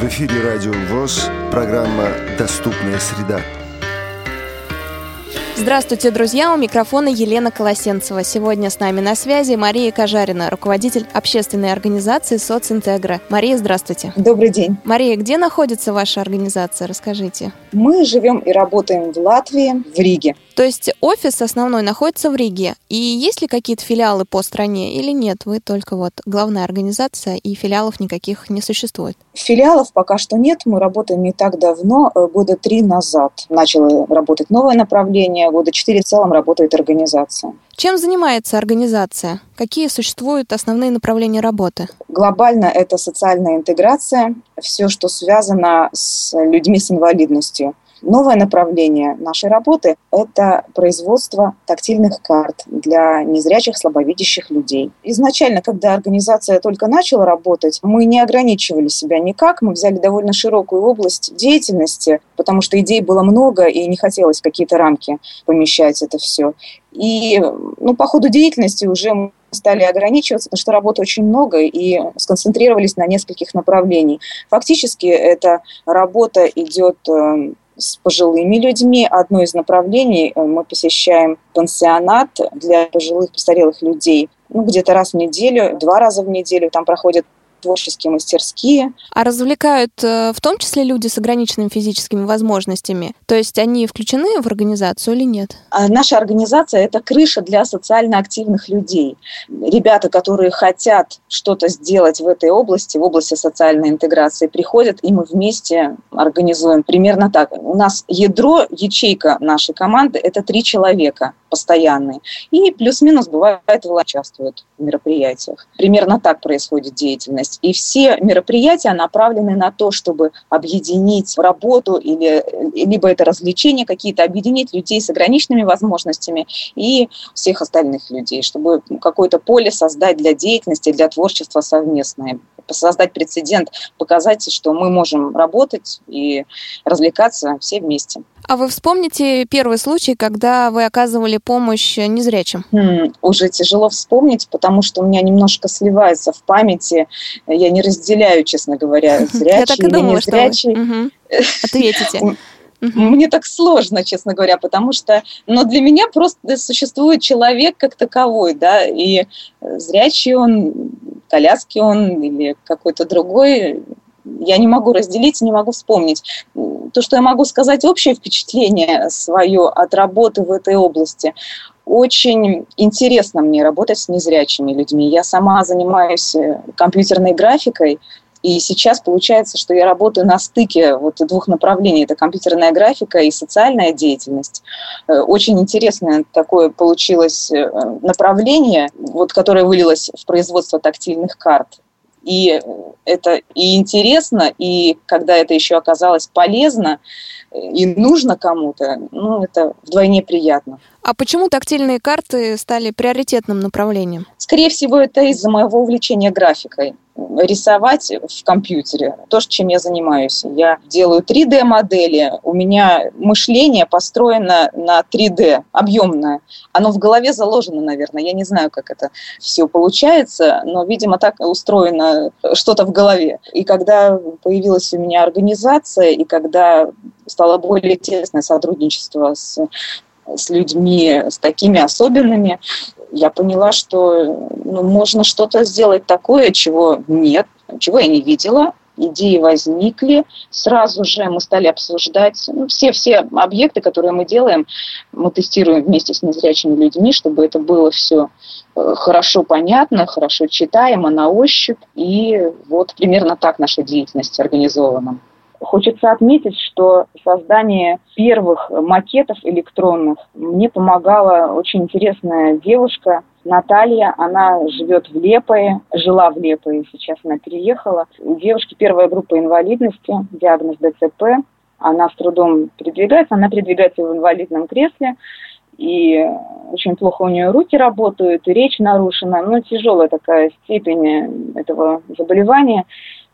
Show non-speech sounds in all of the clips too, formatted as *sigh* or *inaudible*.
В эфире Радио ВОЗ, программа «Доступная среда». Здравствуйте, друзья! У микрофона Елена Колосенцева. Сегодня с нами на связи Мария Кожарина, руководитель общественной организации «Социнтегра». Мария, здравствуйте. Добрый день. Мария, где находится ваша организация? Расскажите. Мы живем и работаем в Латвии, в Риге. То есть офис основной находится в Риге. И есть ли какие-то филиалы по стране или нет? Вы только вот главная организация, и филиалов никаких не существует. Филиалов пока что нет. Мы работаем не так давно, э, года три назад. Начало работать новое направление года четыре в целом работает организация. Чем занимается организация? Какие существуют основные направления работы? Глобально это социальная интеграция, все, что связано с людьми с инвалидностью. Новое направление нашей работы – это производство тактильных карт для незрячих, слабовидящих людей. Изначально, когда организация только начала работать, мы не ограничивали себя никак, мы взяли довольно широкую область деятельности, потому что идей было много, и не хотелось какие-то рамки помещать это все. И ну, по ходу деятельности уже мы стали ограничиваться, потому что работы очень много, и сконцентрировались на нескольких направлений. Фактически эта работа идет э, с пожилыми людьми. Одно из направлений э, мы посещаем пансионат для пожилых престарелых людей. Ну, где-то раз в неделю, два раза в неделю там проходят творческие мастерские. А развлекают э, в том числе люди с ограниченными физическими возможностями? То есть они включены в организацию или нет? А наша организация – это крыша для социально активных людей. Ребята, которые хотят что-то сделать в этой области, в области социальной интеграции, приходят, и мы вместе организуем примерно так. У нас ядро, ячейка нашей команды – это три человека постоянные. И плюс-минус бывает участвуют в мероприятиях. Примерно так происходит деятельность. И все мероприятия направлены на то, чтобы объединить работу или либо это развлечения какие-то, объединить людей с ограниченными возможностями и всех остальных людей, чтобы какое-то поле создать для деятельности, для творчества совместное создать прецедент, показать, что мы можем работать и развлекаться все вместе. А вы вспомните первый случай, когда вы оказывали помощь незрячим? Хм, уже тяжело вспомнить, потому что у меня немножко сливается в памяти. Я не разделяю, честно говоря, *laughs* зрячий или незрячий. *laughs* Ответите. Мне так сложно, честно говоря, потому что, но для меня просто существует человек как таковой, да, и зрячий он, коляски он или какой-то другой, я не могу разделить, не могу вспомнить. То, что я могу сказать, общее впечатление свое от работы в этой области. Очень интересно мне работать с незрячими людьми. Я сама занимаюсь э, компьютерной графикой, и сейчас получается, что я работаю на стыке вот двух направлений. Это компьютерная графика и социальная деятельность. Э, очень интересное такое получилось э, направление, вот, которое вылилось в производство тактильных карт. И это и интересно, и когда это еще оказалось полезно и нужно кому-то, ну, это вдвойне приятно. А почему тактильные карты стали приоритетным направлением? Скорее всего, это из-за моего увлечения графикой рисовать в компьютере. То, чем я занимаюсь. Я делаю 3D-модели. У меня мышление построено на 3D, объемное. Оно в голове заложено, наверное. Я не знаю, как это все получается, но, видимо, так устроено что-то в голове. И когда появилась у меня организация, и когда стало более тесное сотрудничество с с людьми, с такими особенными, я поняла, что ну, можно что-то сделать такое, чего нет, чего я не видела. Идеи возникли, сразу же мы стали обсуждать ну, все, все объекты, которые мы делаем, мы тестируем вместе с незрячими людьми, чтобы это было все э, хорошо понятно, хорошо читаемо, на ощупь. И вот примерно так наша деятельность организована. Хочется отметить, что создание первых макетов электронных мне помогала очень интересная девушка Наталья. Она живет в Лепое, жила в Лепое, сейчас она переехала. У девушки первая группа инвалидности, диагноз ДЦП. Она с трудом передвигается, она передвигается в инвалидном кресле и очень плохо у нее руки работают, и речь нарушена, но тяжелая такая степень этого заболевания.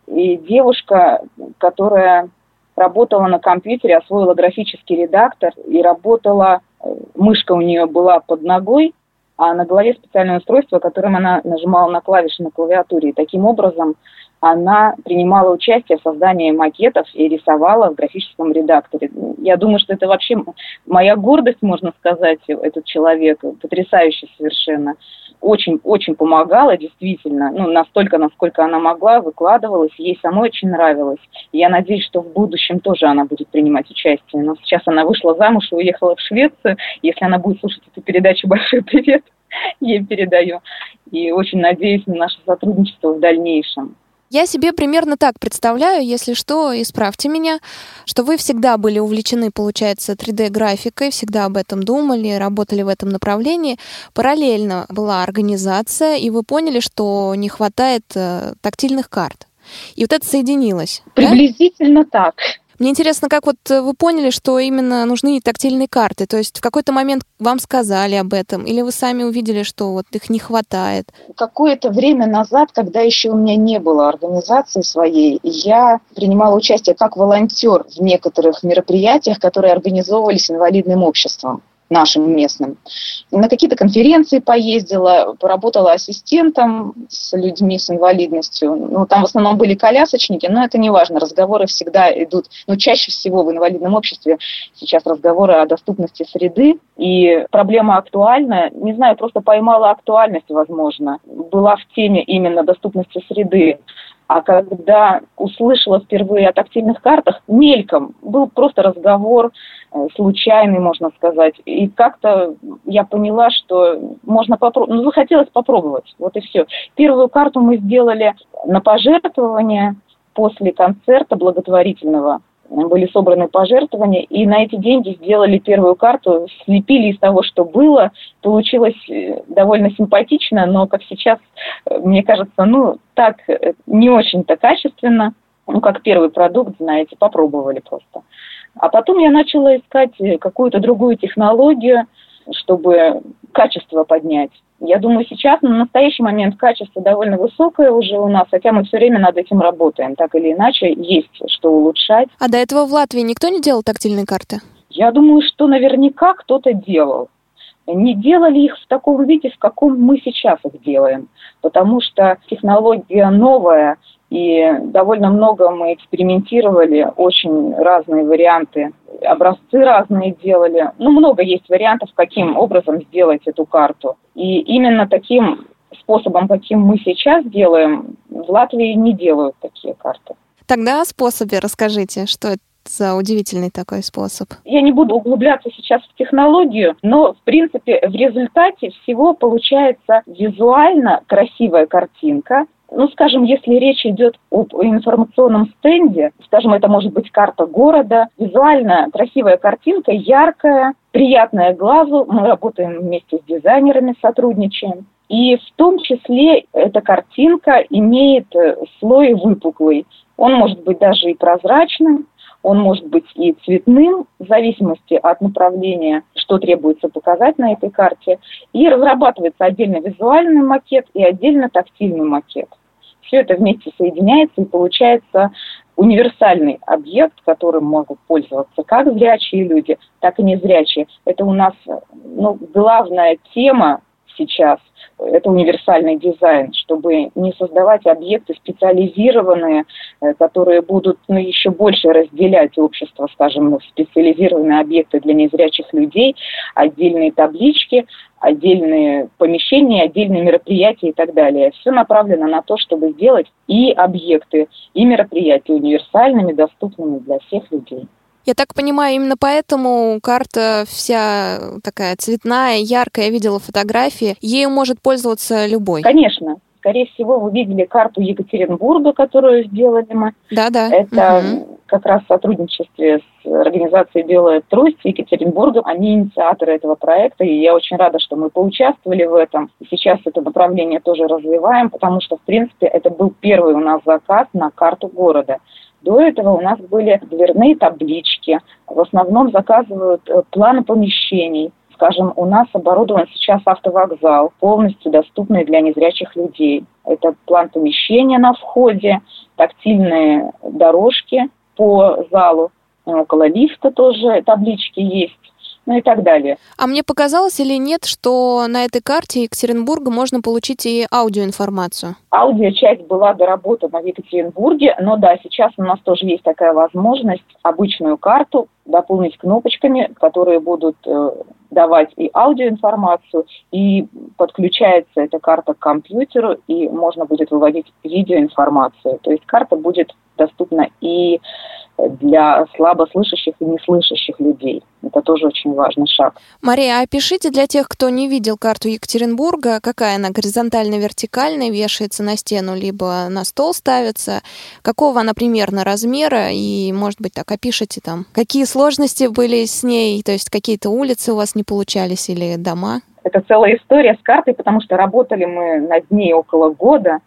И девушка, которая работала на компьютере, освоила графический редактор и работала, э, мышка у нее была под ногой, а на голове специальное устройство, которым она нажимала на клавиши на клавиатуре. И таким образом она принимала участие в создании макетов и рисовала в графическом редакторе. Я думаю, что это вообще моя гордость, можно сказать, этот человек, потрясающий совершенно. Очень-очень помогала, действительно, ну, настолько, насколько она могла, выкладывалась, ей самой очень нравилось. Я надеюсь, что в будущем тоже она будет принимать участие. Но сейчас она вышла замуж и уехала в Швецию. Если она будет слушать эту передачу, *laughs* большой привет ей передаю. И очень надеюсь на наше сотрудничество в дальнейшем. Я себе примерно так представляю, если что, исправьте меня, что вы всегда были увлечены, получается, 3D-графикой, всегда об этом думали, работали в этом направлении. Параллельно была организация, и вы поняли, что не хватает э, тактильных карт. И вот это соединилось. Приблизительно да? так. Мне интересно, как вот э, вы поняли, что именно нужны тактильные карты? То есть в какой-то момент вам сказали об этом, или вы сами увидели, что вот их не хватает? Какое-то время назад, когда еще у меня не было организации своей, я принимала участие как волонтер в некоторых мероприятиях, которые организовывались инвалидным обществом нашим местным. На какие-то конференции поездила, поработала ассистентом с людьми с инвалидностью. Ну, там в основном были колясочники, но это не важно. Разговоры всегда идут, ну, чаще всего в инвалидном обществе сейчас разговоры о доступности среды. И проблема актуальна. Не знаю, просто поймала актуальность, возможно. Была в теме именно доступности среды. А когда услышала впервые о тактильных картах, мельком, был просто разговор э, случайный, можно сказать. И как-то я поняла, что можно попробовать, ну, захотелось попробовать, вот и все. Первую карту мы сделали на пожертвование после концерта благотворительного были собраны пожертвования, и на эти деньги сделали первую карту, слепили из того, что было. Получилось э, довольно симпатично, но, как сейчас, э, мне кажется, ну, так э, не очень-то качественно. Ну, как первый продукт, знаете, попробовали просто. А потом я начала искать какую-то другую технологию, чтобы качество поднять. Я думаю, сейчас на настоящий момент качество довольно высокое уже у нас, хотя мы все время над этим работаем. Так или иначе, есть что улучшать. А до этого в Латвии никто не делал тактильные карты? Я думаю, что наверняка кто-то делал. Не делали их в таком виде, в каком мы сейчас их делаем, потому что технология новая, и довольно много мы экспериментировали, очень разные варианты, образцы разные делали. Ну, много есть вариантов, каким образом сделать эту карту. И именно таким способом, каким мы сейчас делаем, в Латвии не делают такие карты. Тогда о способе расскажите, что это за удивительный такой способ? Я не буду углубляться сейчас в технологию, но, в принципе, в результате всего получается визуально красивая картинка, ну, скажем, если речь идет об информационном стенде, скажем, это может быть карта города, визуально красивая картинка, яркая, приятная глазу. Мы работаем вместе с дизайнерами, сотрудничаем. И в том числе эта картинка имеет э, слой выпуклый. Он может быть даже и прозрачным, он может быть и цветным, в зависимости от направления, что требуется показать на этой карте. И разрабатывается отдельно визуальный макет и отдельно тактильный макет. Все это вместе соединяется и получается универсальный объект, которым могут пользоваться как зрячие люди, так и незрячие. Это у нас ну, главная тема сейчас – это универсальный дизайн, чтобы не создавать объекты специализированные, э, которые будут ну, еще больше разделять общество, скажем, специализированные объекты для незрячих людей, отдельные таблички, отдельные помещения, отдельные мероприятия и так далее. Все направлено на то, чтобы сделать и объекты, и мероприятия универсальными, доступными для всех людей. Я так понимаю, именно поэтому карта вся такая цветная, яркая. Я видела фотографии. Ею может пользоваться любой. Конечно. Скорее всего, вы видели карту Екатеринбурга, которую сделали мы. Да, да. Это угу. как раз в сотрудничестве с организацией «Белая трость» Екатеринбурга. Они инициаторы этого проекта, и я очень рада, что мы поучаствовали в этом. И сейчас это направление тоже развиваем, потому что, в принципе, это был первый у нас заказ на карту города. До этого у нас были дверные таблички. В основном заказывают э, планы помещений. Скажем, у нас оборудован сейчас автовокзал, полностью доступный для незрячих людей. Это план помещения на входе, тактильные дорожки по залу, около лифта тоже таблички есть. ну и так далее. А мне показалось или нет, что на этой карте Екатеринбурга можно получить и аудиоинформацию? Аудиочасть была доработана в Екатеринбурге, но да, сейчас у нас тоже есть такая возможность обычную карту дополнить кнопочками, которые будут э, давать и аудиоинформацию, и подключается эта карта к компьютеру, и можно будет выводить видеоинформацию. То есть карта будет доступна и для слабослышащих и неслышащих людей. Это тоже очень важный шаг. Мария, а опишите для тех, кто не видел карту Екатеринбурга, какая она горизонтально-вертикальная, вешается на стену, либо на стол ставится, какого она примерно размера, и, может быть, так опишите там, какие сложности были с ней, то есть какие-то улицы у вас не получались или дома? Это целая история с картой, потому что работали мы над ней около года,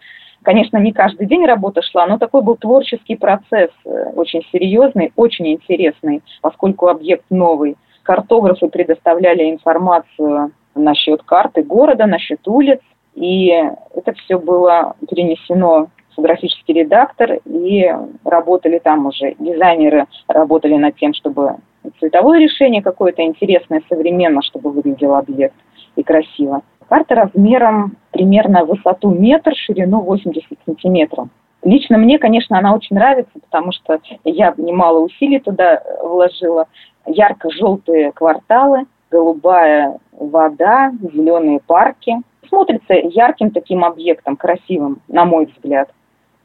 Конечно, не каждый день работа шла, но такой был творческий процесс, э, очень серьезный, очень интересный, поскольку объект новый. Картографы предоставляли информацию насчет карты города, насчет улиц, и это все было перенесено в графический редактор, и работали там уже дизайнеры, работали над тем, чтобы цветовое решение какое-то интересное, современно, чтобы выглядел объект и красиво. Карта размером примерно высоту метр, ширину 80 сантиметров. Лично мне, конечно, она очень нравится, потому что я немало усилий туда вложила. Ярко-желтые кварталы, голубая вода, зеленые парки. Смотрится ярким таким объектом, красивым, на мой взгляд.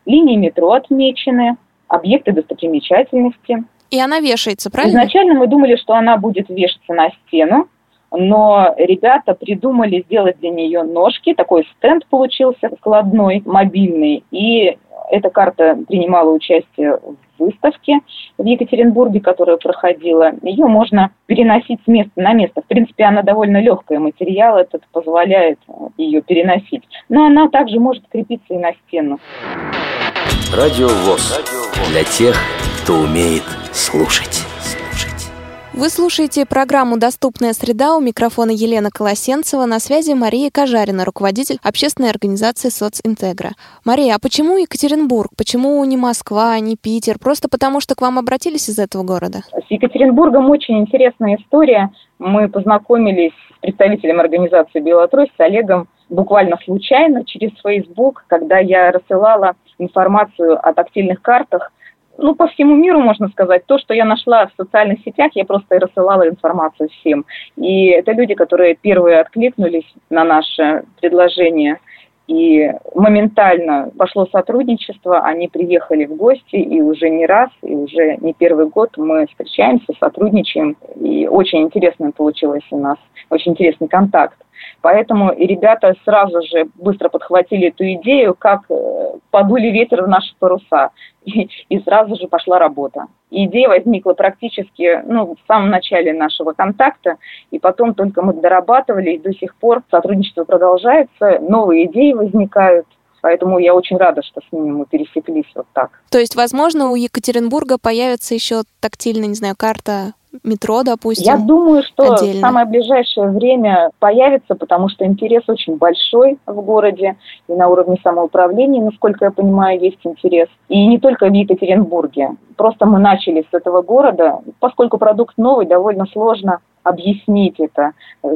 Линии метро отмечены, объекты достопримечательности. И она вешается, правильно? Изначально мы думали, что она будет вешаться на стену, но ребята придумали сделать для нее ножки, такой стенд получился складной, мобильный, и эта карта принимала участие в выставке в Екатеринбурге, которая проходила. Ее можно переносить с места на место. В принципе, она довольно легкая, материал этот позволяет ее переносить. Но она также может крепиться и на стену. Радио ВОЗ. Для тех, кто умеет слушать. Вы слушаете программу «Доступная среда» у микрофона Елена Колосенцева, на связи Мария Кожарина, руководитель общественной организации «Социнтегра». Мария, а почему Екатеринбург? Почему не Москва, не Питер? Просто потому, что к вам обратились из этого города? С Екатеринбургом очень интересная история. Мы познакомились с представителем организации «Белотрусь» с Олегом буквально случайно через Facebook, когда я рассылала информацию о тактильных картах – ну, по всему миру, можно сказать. То, что я нашла в социальных сетях, я просто рассылала информацию всем. И это люди, которые первые откликнулись на наше предложение. И моментально пошло сотрудничество, они приехали в гости, и уже не раз, и уже не первый год мы встречаемся, сотрудничаем, и очень интересно получилось у нас, очень интересный контакт. Поэтому и ребята сразу же быстро подхватили эту идею, как э, подули ветер в наши паруса. *laughs* И, и сразу же пошла работа. Идея возникла практически ну, в самом начале нашего контакта, и потом только мы дорабатывали, и до сих пор сотрудничество продолжается, новые идеи возникают. Поэтому я очень рада, что с ними мы пересеклись вот так. То есть, возможно, у Екатеринбурга появится еще тактильная, не знаю, карта метро, допустим? Я думаю, что отдельно. в самое ближайшее время появится, потому что интерес очень большой в городе, и на уровне самоуправления, насколько я понимаю, есть интерес. И не только в Екатеринбурге. Просто мы начали с этого города, поскольку продукт новый, довольно сложно объяснить это.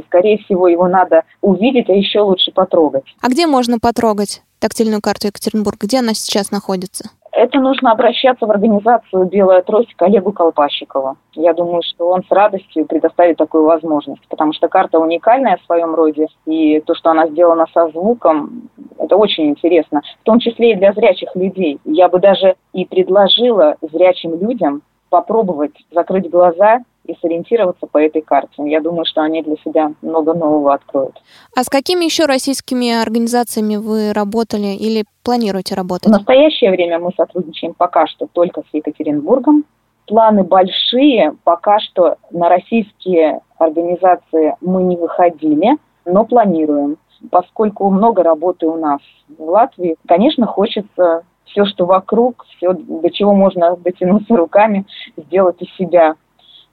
Скорее всего, его надо увидеть, а еще лучше потрогать. А где можно потрогать тактильную карту Екатеринбурга? Где она сейчас находится? Это нужно обращаться в организацию «Белая трость» к Олегу Колпащикову. Я думаю, что он с радостью предоставит такую возможность, потому что карта уникальная в своем роде, и то, что она сделана со звуком, это очень интересно, в том числе и для зрячих людей. Я бы даже и предложила зрячим людям попробовать закрыть глаза и сориентироваться по этой карте. Я думаю, что они для себя много нового откроют. А с какими еще российскими организациями вы работали или планируете работать? В настоящее время мы сотрудничаем пока что только с Екатеринбургом. Планы большие, пока что на российские организации мы не выходили, но планируем. Поскольку много работы у нас в Латвии, конечно, хочется все, что вокруг, все, до чего можно дотянуться руками, сделать из себя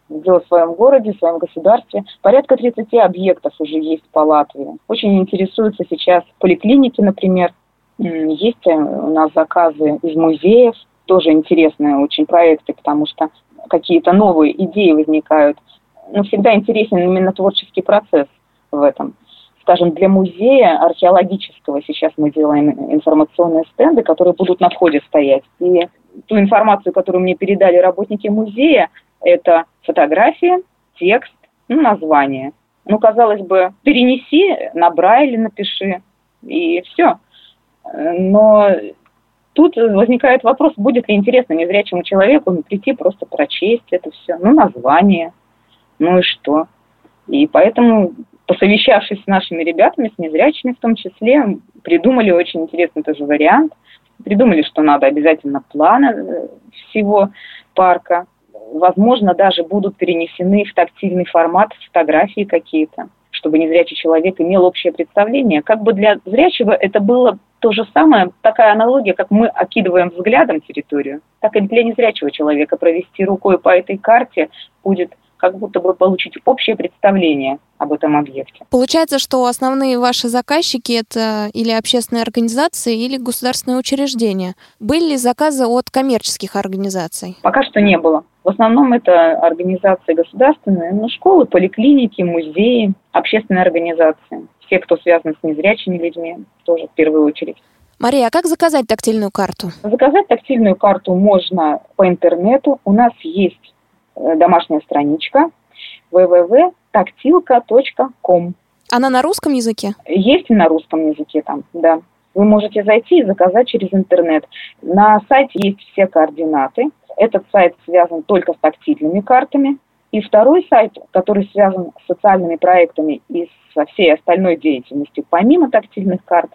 в своем городе, в своем государстве. Порядка 30 объектов уже есть по Латвии. Очень интересуются сейчас поликлиники, например. Есть э, у нас заказы из музеев, тоже интересные очень проекты, потому что какие-то новые идеи возникают. ну, всегда интересен именно творческий процесс в этом. Скажем, для музея археологического сейчас мы делаем информационные стенды, которые будут на входе стоять. И ту информацию, которую мне передали работники музея, это фотографии, текст, ну, название. Ну, казалось бы, перенеси на Брайле, напиши, и все. Но тут возникает вопрос, будет ли интересно незрячему человеку прийти просто прочесть это все, ну, название, ну и что. И поэтому, посовещавшись с нашими ребятами, с незрячими в том числе, придумали очень интересный тоже вариант. Придумали, что надо обязательно планы э, всего парка. Возможно, даже будут перенесены в тактильный формат фотографии какие-то чтобы незрячий человек имел общее представление. Как бы для зрячего это было то же самое, такая аналогия, как мы окидываем взглядом территорию, так и для незрячего человека провести рукой по этой карте будет как будто бы получить общее представление об этом объекте. Получается, что основные ваши заказчики это или общественные организации, или государственные учреждения. Были ли заказы от коммерческих организаций? Пока что не было. В основном это организации государственные, ну, школы, поликлиники, музеи, общественные организации. Все, кто связан с незрячими людьми, тоже в первую очередь. Мария, а как заказать тактильную карту? Заказать тактильную карту можно по интернету. У нас есть э, домашняя страничка www.taktilka.com. Она на русском языке? Есть и на русском языке там, да. Вы можете зайти и заказать через интернет. На сайте есть все координаты. Этот сайт связан только с тактильными картами. И второй сайт, который связан с социальными проектами и со всей остальной деятельностью, помимо тактильных карт,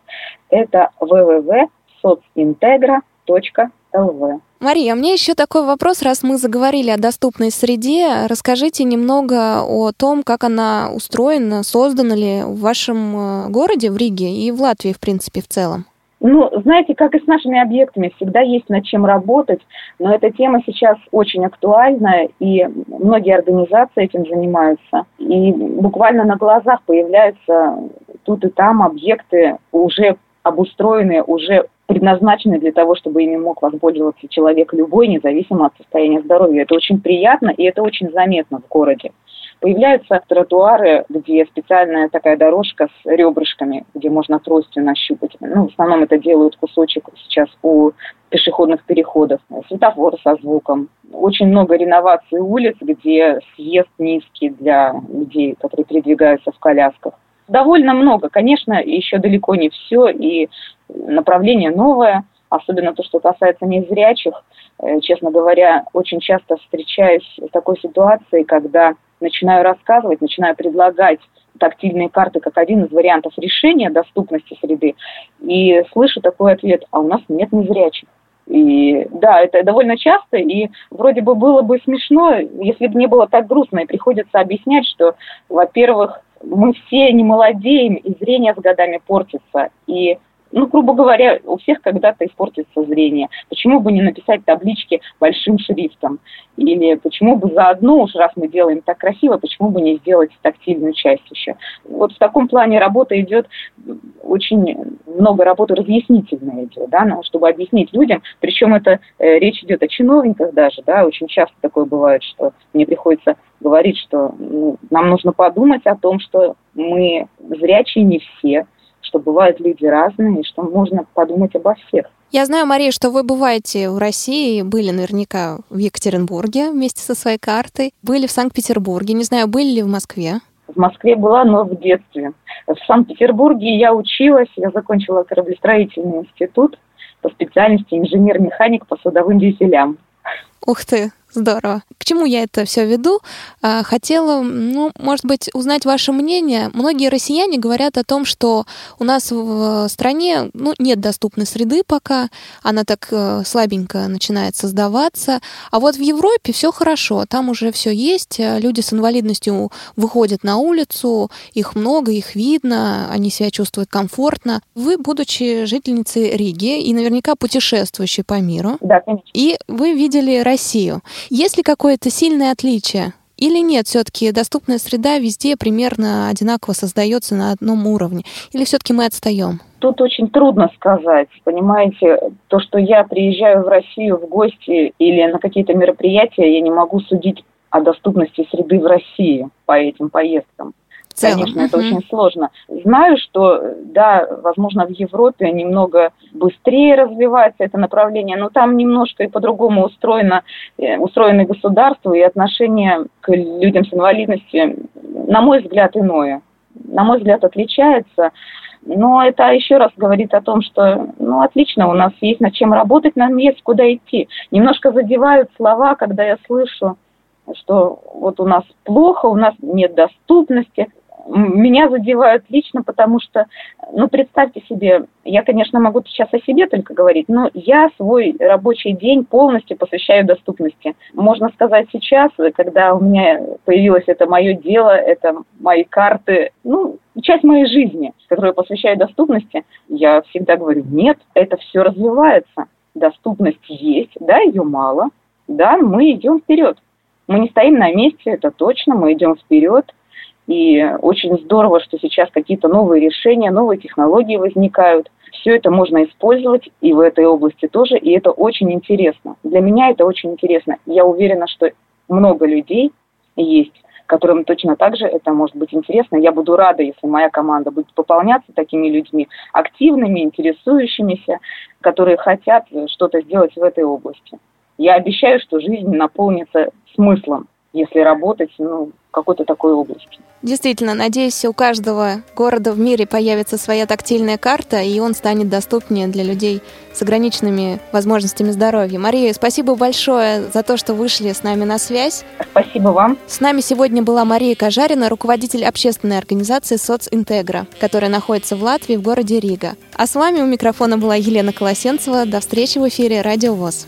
это www.socintegra.lv. Мария, а мне еще такой вопрос, раз мы заговорили о доступной среде, расскажите немного о том, как она устроена, создана ли в вашем э, городе, в Риге и в Латвии, в принципе, в целом. Ну, знаете, как и с нашими объектами, всегда есть над чем работать, но эта тема сейчас очень актуальна, и многие организации этим занимаются. И буквально на глазах появляются тут и там объекты уже обустроенные, уже предназначены для того, чтобы ими мог воспользоваться человек любой, независимо от состояния здоровья. Это очень приятно и это очень заметно в городе. Появляются тротуары, где специальная такая дорожка с ребрышками, где можно тростью нащупать. Ну, в основном это делают кусочек сейчас у пешеходных переходов. Светофор со звуком. Очень много реноваций улиц, где съезд низкий для людей, которые передвигаются в колясках. Довольно много. Конечно, еще далеко не все, и направление новое, особенно то, что касается незрячих. Э, честно говоря, очень часто встречаюсь с такой ситуацией, когда начинаю рассказывать, начинаю предлагать тактильные карты как один из вариантов решения доступности среды, и слышу такой ответ, а у нас нет незрячих. И да, это довольно часто, и вроде бы было бы смешно, если бы не было так грустно, и приходится объяснять, что, во-первых, мы все не молодеем, и зрение с годами портится, и ну, грубо говоря, у всех когда-то испортится зрение. Почему бы не написать таблички большим шрифтом? Или почему бы заодно, уж раз мы делаем так красиво, почему бы не сделать тактильную часть еще? Вот в таком плане работа идет, очень много работы разъяснительной идет, да, ну, чтобы объяснить людям, причем это э, речь идет о чиновниках даже, да, очень часто такое бывает, что мне приходится говорить, что ну, нам нужно подумать о том, что мы зрячие не все, что бывают люди разные, и что можно подумать обо всех. Я знаю, Мария, что вы бываете в России, были наверняка в Екатеринбурге вместе со своей картой, были в Санкт-Петербурге, не знаю, были ли в Москве? В Москве была, но в детстве. В Санкт-Петербурге я училась, я закончила кораблестроительный институт по специальности инженер-механик по судовым дизелям. Ух ты, Здорово. К чему я это все веду? А, хотела, ну, может быть, узнать ваше мнение. Многие россияне говорят о том, что у нас в стране ну, нет доступной среды пока, она так э, слабенько начинает создаваться. А вот в Европе все хорошо, там уже все есть, люди с инвалидностью выходят на улицу, их много, их видно, они себя чувствуют комфортно. Вы, будучи жительницей Риги и наверняка путешествующей по миру, да, конечно. и вы видели Россию. Есть ли какое-то сильное отличие? Или нет, все-таки доступная среда везде примерно одинаково создается на одном уровне? Или все-таки мы отстаем? Тут очень трудно сказать. Понимаете, то, что я приезжаю в Россию в гости или на какие-то мероприятия, я не могу судить о доступности среды в России по этим поездкам. Конечно, это очень сложно. Знаю, что, да, возможно, в Европе немного быстрее развивается это направление, но там немножко и по-другому устроено, э, устроены государства и отношение к людям с инвалидностью, на мой взгляд, иное. На мой взгляд, отличается. Но это еще раз говорит о том, что, ну, отлично, у нас есть над чем работать, нам есть куда идти. Немножко задевают слова, когда я слышу, что вот у нас плохо, у нас нет доступности меня задевают лично, потому что, ну, представьте себе, я, конечно, могу сейчас о себе только говорить, но я свой рабочий день полностью посвящаю доступности. Можно сказать сейчас, когда у меня появилось это мое дело, это мои карты, ну, часть моей жизни, которую я посвящаю доступности, я всегда говорю, нет, это все развивается. Доступность есть, да, ее мало, да, мы идем вперед. Мы не стоим на месте, это точно, мы идем вперед – и очень здорово, что сейчас какие-то новые решения, новые технологии возникают. Все это можно использовать и в этой области тоже, и это очень интересно. Для меня это очень интересно. Я уверена, что много людей есть, которым точно так же это может быть интересно. Я буду рада, если моя команда будет пополняться такими людьми, активными, интересующимися, которые хотят что-то сделать в этой области. Я обещаю, что жизнь наполнится смыслом, если работать ну, какой-то такой области. Действительно, надеюсь, у каждого города в мире появится своя тактильная карта, и он станет доступнее для людей с ограниченными возможностями здоровья. Мария, спасибо большое за то, что вышли с нами на связь. Спасибо вам. С нами сегодня была Мария Кожарина, руководитель общественной организации «Социнтегра», которая находится в Латвии в городе Рига. А с вами у микрофона была Елена Колосенцева. До встречи в эфире «Радио ВОЗ».